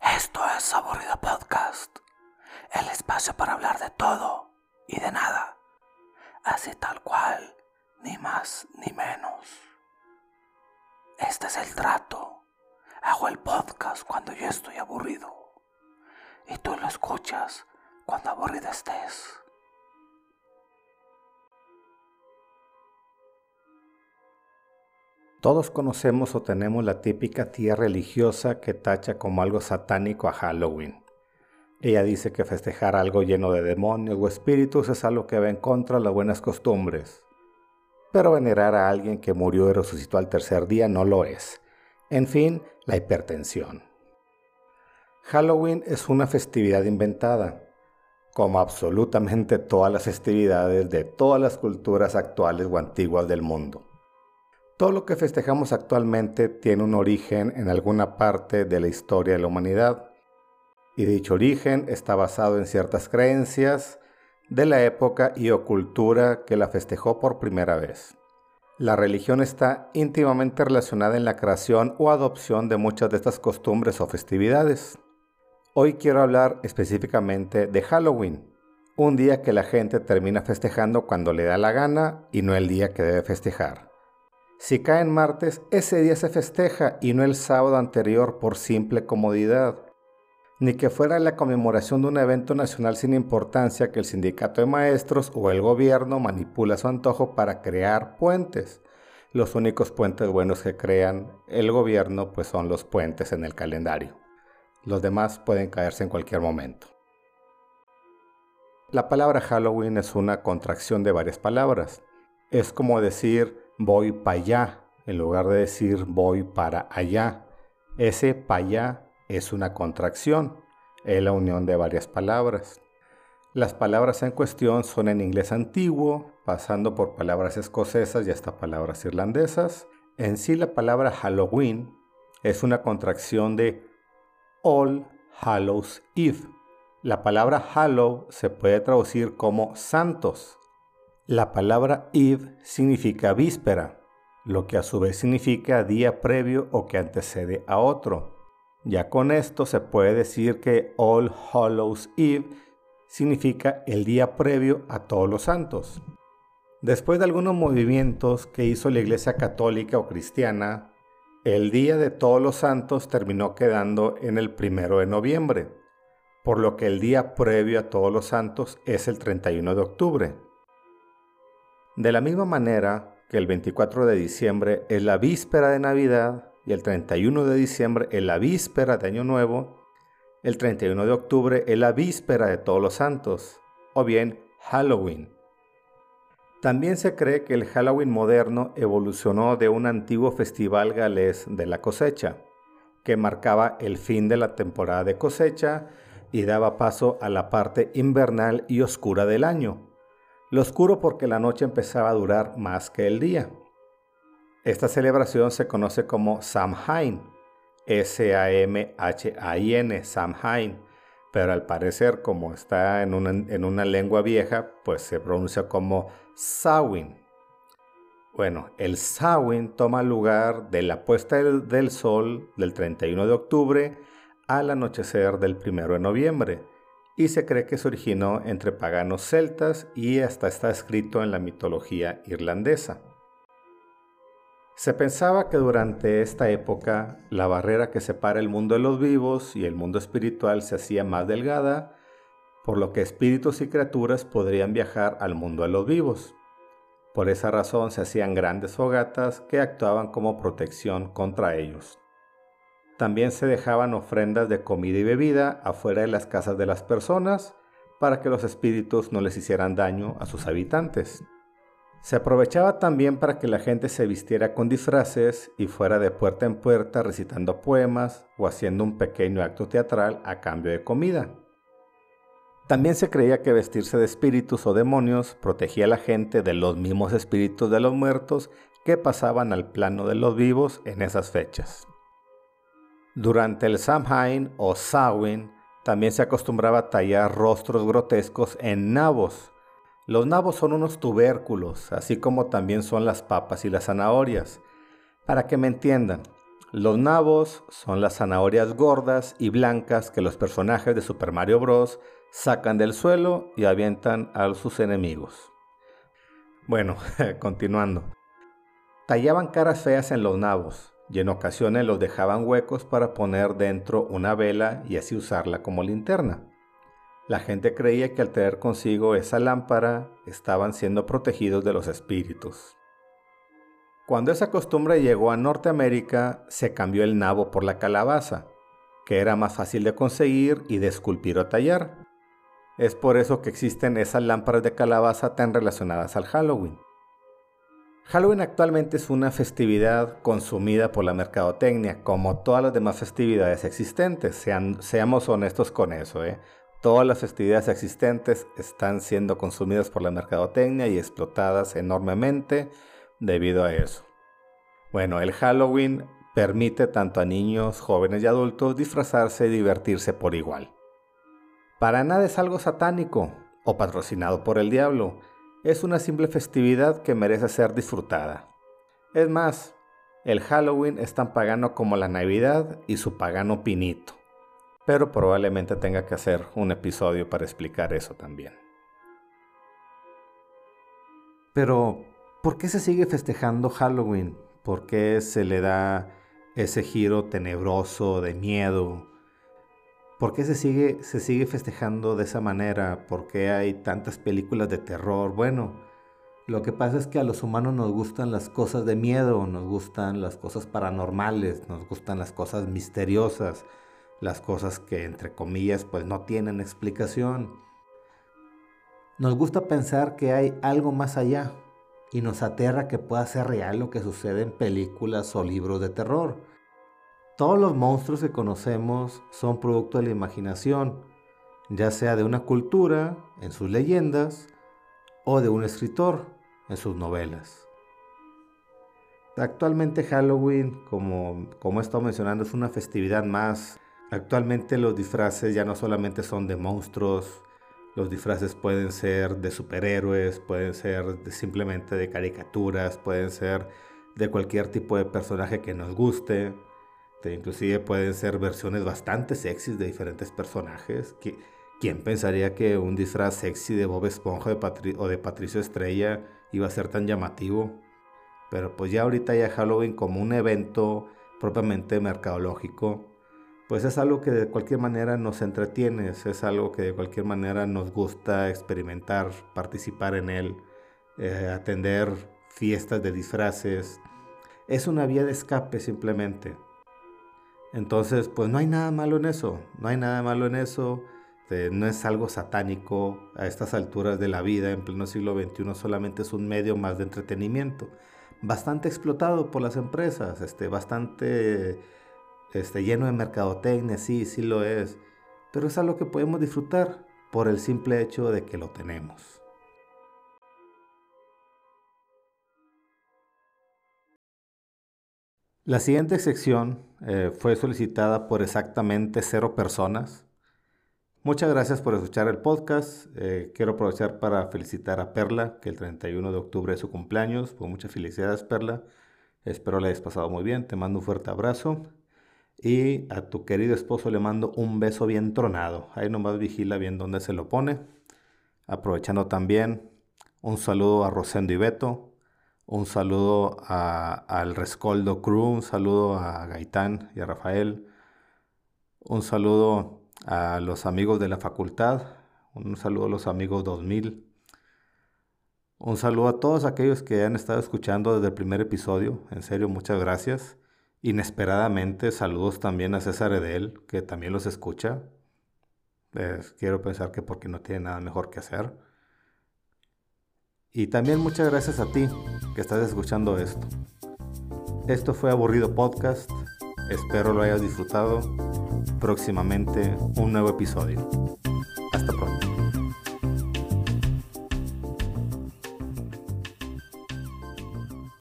Esto es Aburrido Podcast, el espacio para hablar de todo y de nada, así tal cual, ni más ni menos. Este es el trato. Hago el podcast cuando yo estoy aburrido y tú lo escuchas cuando aburrido estés. Todos conocemos o tenemos la típica tía religiosa que tacha como algo satánico a Halloween. Ella dice que festejar algo lleno de demonios o espíritus es algo que va en contra de las buenas costumbres. Pero venerar a alguien que murió y resucitó al tercer día no lo es. En fin, la hipertensión. Halloween es una festividad inventada, como absolutamente todas las festividades de todas las culturas actuales o antiguas del mundo. Todo lo que festejamos actualmente tiene un origen en alguna parte de la historia de la humanidad, y dicho origen está basado en ciertas creencias de la época y o cultura que la festejó por primera vez. La religión está íntimamente relacionada en la creación o adopción de muchas de estas costumbres o festividades. Hoy quiero hablar específicamente de Halloween, un día que la gente termina festejando cuando le da la gana y no el día que debe festejar. Si cae en martes, ese día se festeja y no el sábado anterior por simple comodidad. Ni que fuera la conmemoración de un evento nacional sin importancia que el sindicato de maestros o el gobierno manipula su antojo para crear puentes. Los únicos puentes buenos que crean el gobierno pues son los puentes en el calendario. Los demás pueden caerse en cualquier momento. La palabra Halloween es una contracción de varias palabras. Es como decir voy para allá, en lugar de decir voy para allá. Ese para allá es una contracción, es la unión de varias palabras. Las palabras en cuestión son en inglés antiguo, pasando por palabras escocesas y hasta palabras irlandesas. En sí la palabra Halloween es una contracción de All Hallows Eve. La palabra Hallow se puede traducir como santos la palabra Eve significa víspera, lo que a su vez significa día previo o que antecede a otro. Ya con esto se puede decir que All Hallows Eve significa el día previo a todos los santos. Después de algunos movimientos que hizo la Iglesia católica o cristiana, el día de todos los santos terminó quedando en el primero de noviembre, por lo que el día previo a todos los santos es el 31 de octubre. De la misma manera que el 24 de diciembre es la víspera de Navidad el 31 de diciembre es la víspera de Año Nuevo, el 31 de octubre es la víspera de Todos los Santos, o bien Halloween. También se cree que el Halloween moderno evolucionó de un antiguo festival galés de la cosecha, que marcaba el fin de la temporada de cosecha y daba paso a la parte invernal y oscura del año, lo oscuro porque la noche empezaba a durar más que el día. Esta celebración se conoce como Samhain, S-A-M-H-A-I-N, Samhain, pero al parecer como está en una, en una lengua vieja, pues se pronuncia como Samhain. Bueno, el Samhain toma lugar de la puesta del, del sol del 31 de octubre al anochecer del 1 de noviembre y se cree que se originó entre paganos celtas y hasta está escrito en la mitología irlandesa. Se pensaba que durante esta época la barrera que separa el mundo de los vivos y el mundo espiritual se hacía más delgada, por lo que espíritus y criaturas podrían viajar al mundo de los vivos. Por esa razón se hacían grandes fogatas que actuaban como protección contra ellos. También se dejaban ofrendas de comida y bebida afuera de las casas de las personas para que los espíritus no les hicieran daño a sus habitantes. Se aprovechaba también para que la gente se vistiera con disfraces y fuera de puerta en puerta recitando poemas o haciendo un pequeño acto teatral a cambio de comida. También se creía que vestirse de espíritus o demonios protegía a la gente de los mismos espíritus de los muertos que pasaban al plano de los vivos en esas fechas. Durante el Samhain o Samhain también se acostumbraba tallar rostros grotescos en nabos. Los nabos son unos tubérculos, así como también son las papas y las zanahorias. Para que me entiendan, los nabos son las zanahorias gordas y blancas que los personajes de Super Mario Bros. sacan del suelo y avientan a sus enemigos. Bueno, continuando. Tallaban caras feas en los nabos y en ocasiones los dejaban huecos para poner dentro una vela y así usarla como linterna. La gente creía que al tener consigo esa lámpara estaban siendo protegidos de los espíritus. Cuando esa costumbre llegó a Norteamérica, se cambió el nabo por la calabaza, que era más fácil de conseguir y de esculpir o tallar. Es por eso que existen esas lámparas de calabaza tan relacionadas al Halloween. Halloween actualmente es una festividad consumida por la mercadotecnia, como todas las demás festividades existentes. seamos honestos con eso. ¿eh? Todas las festividades existentes están siendo consumidas por la mercadotecnia y explotadas enormemente debido a eso. Bueno, el Halloween permite tanto a niños, jóvenes y adultos disfrazarse y divertirse por igual. Para nada es algo satánico o patrocinado por el diablo es una simple festividad que merece ser disfrutada. Es más, el Halloween es tan pagano como la Navidad y su pagano pinito. Pero probablemente tenga que hacer un episodio para explicar eso también. Pero, ¿por qué se sigue festejando Halloween? ¿Por qué se le da ese giro tenebroso de miedo? ¿Por qué se sigue, se sigue festejando de esa manera? ¿Por qué hay tantas películas de terror? Bueno, lo que pasa es que a los humanos nos gustan las cosas de miedo, nos gustan las cosas paranormales, nos gustan las cosas misteriosas, las cosas que entre comillas pues no tienen explicación. Nos gusta pensar que hay algo más allá y nos aterra que pueda ser real lo que sucede en películas o libros de terror. Todos los monstruos que conocemos son producto de la imaginación, ya sea de una cultura, en sus leyendas, o de un escritor, en sus novelas. Actualmente Halloween, como, como he estado mencionando, es una festividad más. Actualmente los disfraces ya no solamente son de monstruos, los disfraces pueden ser de superhéroes, pueden ser simplemente de caricaturas, pueden ser de cualquier tipo de personaje que nos guste. Inclusive pueden ser versiones bastante sexys de diferentes personajes. ¿Quién pensaría que un disfraz sexy de Bob Esponja o de Patricio Estrella iba a ser tan llamativo? Pero pues ya ahorita ya Halloween como un evento propiamente mercadológico, pues es algo que de cualquier manera nos entretiene, es algo que de cualquier manera nos gusta experimentar, participar en él, eh, atender fiestas de disfraces. Es una vía de escape simplemente. Entonces, pues no hay nada malo en eso, no hay nada malo en eso, no es algo satánico a estas alturas de la vida, en pleno siglo XXI solamente es un medio más de entretenimiento, bastante explotado por las empresas, este, bastante este, lleno de mercadotecnia, sí, sí lo es, pero es algo que podemos disfrutar por el simple hecho de que lo tenemos. La siguiente sección eh, fue solicitada por exactamente cero personas. Muchas gracias por escuchar el podcast. Eh, quiero aprovechar para felicitar a Perla, que el 31 de octubre es su cumpleaños. Pues muchas felicidades, Perla. Espero la hayas pasado muy bien. Te mando un fuerte abrazo. Y a tu querido esposo le mando un beso bien tronado. Ahí nomás vigila bien dónde se lo pone. Aprovechando también un saludo a Rosendo y Beto, un saludo al Rescoldo Crew, un saludo a Gaitán y a Rafael, un saludo a los amigos de la facultad, un saludo a los amigos 2000, un saludo a todos aquellos que han estado escuchando desde el primer episodio, en serio, muchas gracias. Inesperadamente, saludos también a César Edel, que también los escucha. quiero pensar que porque no tiene nada mejor que hacer. Y también muchas gracias a ti que estás escuchando esto. Esto fue Aburrido Podcast. Espero lo hayas disfrutado. Próximamente un nuevo episodio.